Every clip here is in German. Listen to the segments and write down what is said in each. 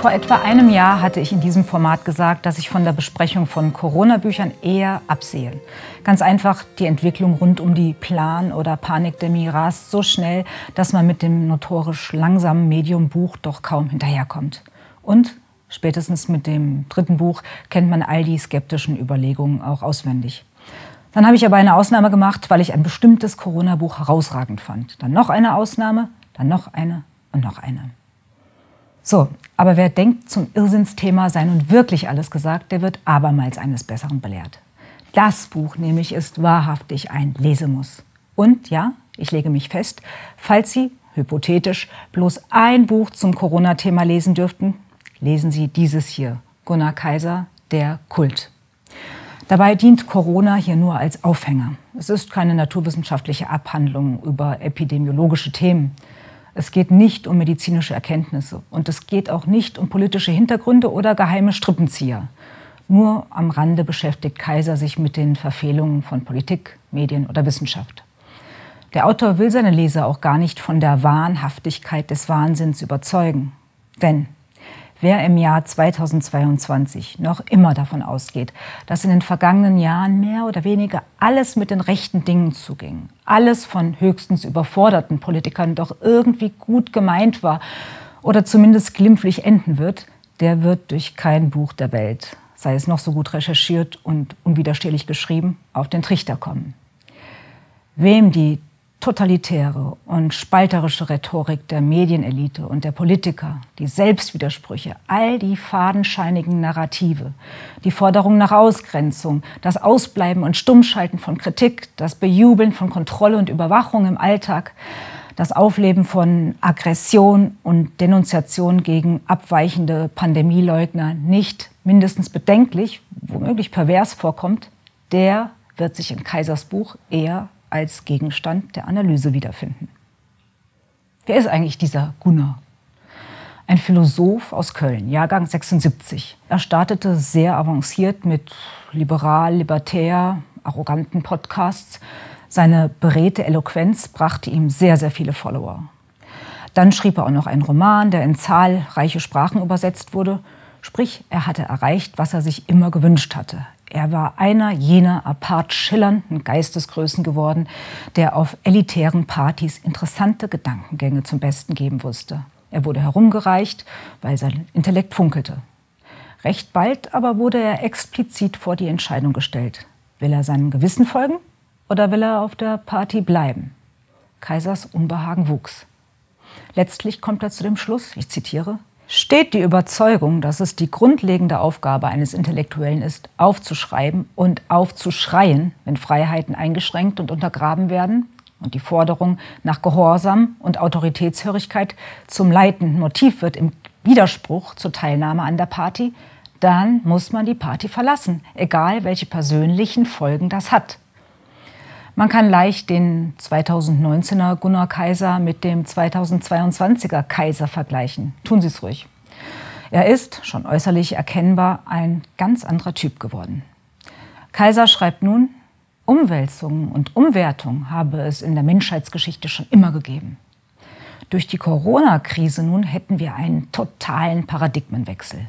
Vor etwa einem Jahr hatte ich in diesem Format gesagt, dass ich von der Besprechung von Corona-Büchern eher absehe. Ganz einfach, die Entwicklung rund um die Plan- oder Panikdemie rast so schnell, dass man mit dem notorisch langsamen Medium-Buch doch kaum hinterherkommt. Und spätestens mit dem dritten Buch kennt man all die skeptischen Überlegungen auch auswendig. Dann habe ich aber eine Ausnahme gemacht, weil ich ein bestimmtes Corona-Buch herausragend fand. Dann noch eine Ausnahme, dann noch eine und noch eine. So, aber wer denkt, zum Irrsinnsthema sei nun wirklich alles gesagt, der wird abermals eines Besseren belehrt. Das Buch nämlich ist wahrhaftig ein Lesemuss. Und ja, ich lege mich fest, falls Sie, hypothetisch, bloß ein Buch zum Corona-Thema lesen dürften, lesen Sie dieses hier, Gunnar Kaiser, Der Kult. Dabei dient Corona hier nur als Aufhänger. Es ist keine naturwissenschaftliche Abhandlung über epidemiologische Themen. Es geht nicht um medizinische Erkenntnisse und es geht auch nicht um politische Hintergründe oder geheime Strippenzieher. Nur am Rande beschäftigt Kaiser sich mit den Verfehlungen von Politik, Medien oder Wissenschaft. Der Autor will seine Leser auch gar nicht von der Wahnhaftigkeit des Wahnsinns überzeugen. Denn wer im Jahr 2022 noch immer davon ausgeht, dass in den vergangenen Jahren mehr oder weniger alles mit den rechten Dingen zuging, alles von höchstens überforderten Politikern doch irgendwie gut gemeint war oder zumindest glimpflich enden wird, der wird durch kein Buch der Welt, sei es noch so gut recherchiert und unwiderstehlich geschrieben, auf den Trichter kommen. Wem die totalitäre und spalterische Rhetorik der Medienelite und der Politiker, die Selbstwidersprüche, all die fadenscheinigen Narrative, die Forderung nach Ausgrenzung, das Ausbleiben und Stummschalten von Kritik, das Bejubeln von Kontrolle und Überwachung im Alltag, das Aufleben von Aggression und Denunziation gegen abweichende Pandemieleugner nicht mindestens bedenklich, womöglich pervers vorkommt, der wird sich in Kaisers Buch eher als Gegenstand der Analyse wiederfinden. Wer ist eigentlich dieser Gunnar? Ein Philosoph aus Köln, Jahrgang 76. Er startete sehr avanciert mit liberal, libertär, arroganten Podcasts. Seine beredte Eloquenz brachte ihm sehr, sehr viele Follower. Dann schrieb er auch noch einen Roman, der in zahlreiche Sprachen übersetzt wurde. Sprich, er hatte erreicht, was er sich immer gewünscht hatte. Er war einer jener apart schillernden Geistesgrößen geworden, der auf elitären Partys interessante Gedankengänge zum Besten geben wusste. Er wurde herumgereicht, weil sein Intellekt funkelte. Recht bald aber wurde er explizit vor die Entscheidung gestellt. Will er seinem Gewissen folgen oder will er auf der Party bleiben? Kaisers Unbehagen wuchs. Letztlich kommt er zu dem Schluss, ich zitiere, steht die Überzeugung, dass es die grundlegende Aufgabe eines Intellektuellen ist, aufzuschreiben und aufzuschreien, wenn Freiheiten eingeschränkt und untergraben werden und die Forderung nach Gehorsam und Autoritätshörigkeit zum leitenden Motiv wird im Widerspruch zur Teilnahme an der Party, dann muss man die Party verlassen, egal welche persönlichen Folgen das hat. Man kann leicht den 2019er Gunnar Kaiser mit dem 2022er Kaiser vergleichen. Tun Sie es ruhig. Er ist, schon äußerlich erkennbar, ein ganz anderer Typ geworden. Kaiser schreibt nun, Umwälzungen und Umwertung habe es in der Menschheitsgeschichte schon immer gegeben. Durch die Corona-Krise nun hätten wir einen totalen Paradigmenwechsel.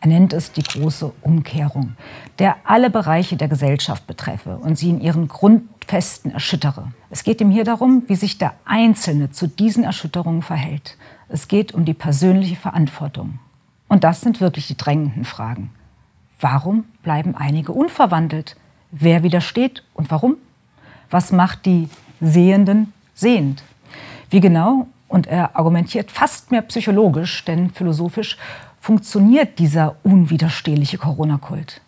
Er nennt es die große Umkehrung, der alle Bereiche der Gesellschaft betreffe und sie in ihren Grundfesten erschüttere. Es geht ihm hier darum, wie sich der Einzelne zu diesen Erschütterungen verhält. Es geht um die persönliche Verantwortung. Und das sind wirklich die drängenden Fragen. Warum bleiben einige unverwandelt? Wer widersteht und warum? Was macht die Sehenden sehend? Wie genau? Und er argumentiert fast mehr psychologisch, denn philosophisch funktioniert dieser unwiderstehliche Corona-Kult?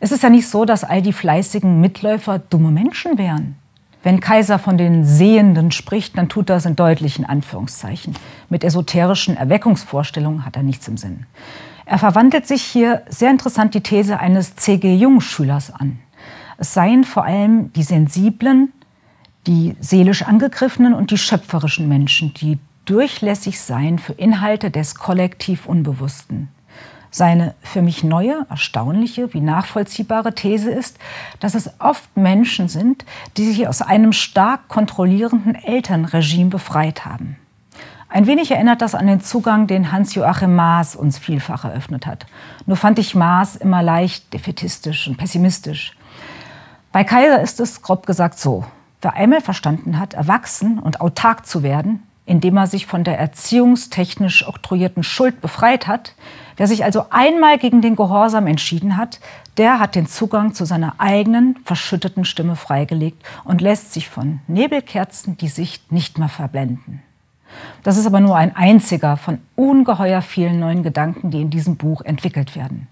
Es ist ja nicht so, dass all die fleißigen Mitläufer dumme Menschen wären. Wenn Kaiser von den Sehenden spricht, dann tut das in deutlichen Anführungszeichen. Mit esoterischen Erweckungsvorstellungen hat er nichts im Sinn. Er verwandelt sich hier sehr interessant die These eines C.G. Jung-Schülers an. Es seien vor allem die sensiblen, die seelisch angegriffenen und die schöpferischen Menschen, die durchlässig sein für Inhalte des kollektiv Unbewussten. Seine für mich neue, erstaunliche wie nachvollziehbare These ist, dass es oft Menschen sind, die sich aus einem stark kontrollierenden Elternregime befreit haben. Ein wenig erinnert das an den Zugang, den Hans-Joachim Maas uns vielfach eröffnet hat. Nur fand ich Maas immer leicht defetistisch und pessimistisch. Bei Kaiser ist es grob gesagt so. Wer einmal verstanden hat, erwachsen und autark zu werden, indem er sich von der erziehungstechnisch oktroyierten Schuld befreit hat, wer sich also einmal gegen den Gehorsam entschieden hat, der hat den Zugang zu seiner eigenen verschütteten Stimme freigelegt und lässt sich von Nebelkerzen die Sicht nicht mehr verblenden. Das ist aber nur ein einziger von ungeheuer vielen neuen Gedanken, die in diesem Buch entwickelt werden.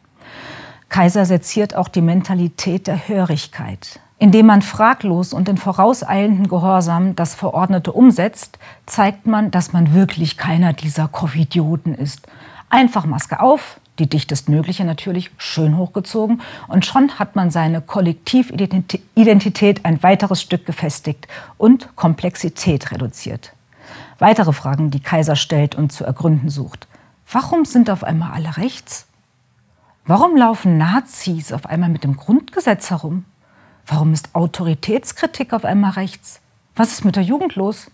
Kaiser seziert auch die Mentalität der Hörigkeit. Indem man fraglos und in vorauseilendem Gehorsam das Verordnete umsetzt, zeigt man, dass man wirklich keiner dieser Covidioten ist. Einfach Maske auf, die dichtestmögliche natürlich, schön hochgezogen und schon hat man seine Kollektividentität ein weiteres Stück gefestigt und Komplexität reduziert. Weitere Fragen, die Kaiser stellt und zu ergründen sucht. Warum sind auf einmal alle rechts? Warum laufen Nazis auf einmal mit dem Grundgesetz herum? Warum ist Autoritätskritik auf einmal rechts? Was ist mit der Jugend los?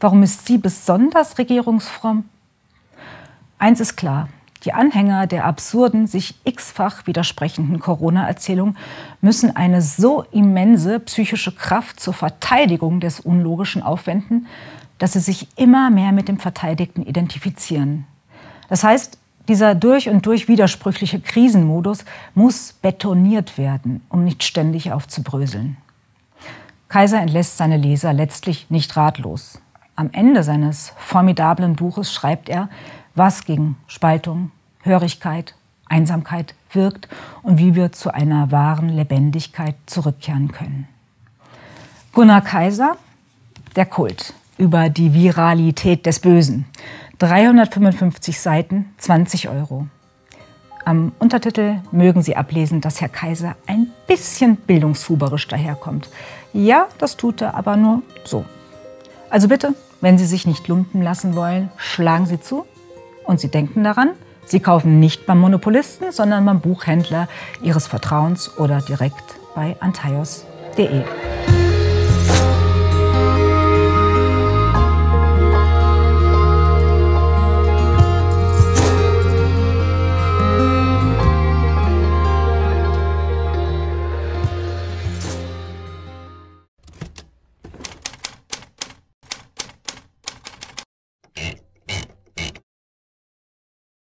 Warum ist sie besonders regierungsfromm? Eins ist klar, die Anhänger der absurden, sich x-fach widersprechenden Corona-Erzählung müssen eine so immense psychische Kraft zur Verteidigung des Unlogischen aufwenden, dass sie sich immer mehr mit dem Verteidigten identifizieren. Das heißt, dieser durch und durch widersprüchliche Krisenmodus muss betoniert werden, um nicht ständig aufzubröseln. Kaiser entlässt seine Leser letztlich nicht ratlos. Am Ende seines formidablen Buches schreibt er, was gegen Spaltung, Hörigkeit, Einsamkeit wirkt und wie wir zu einer wahren Lebendigkeit zurückkehren können. Gunnar Kaiser, der Kult über die Viralität des Bösen. 355 Seiten, 20 Euro. Am Untertitel mögen Sie ablesen, dass Herr Kaiser ein bisschen bildungshuberisch daherkommt. Ja, das tut er, aber nur so. Also bitte, wenn Sie sich nicht lumpen lassen wollen, schlagen Sie zu. Und Sie denken daran, Sie kaufen nicht beim Monopolisten, sondern beim Buchhändler Ihres Vertrauens oder direkt bei antaios.de.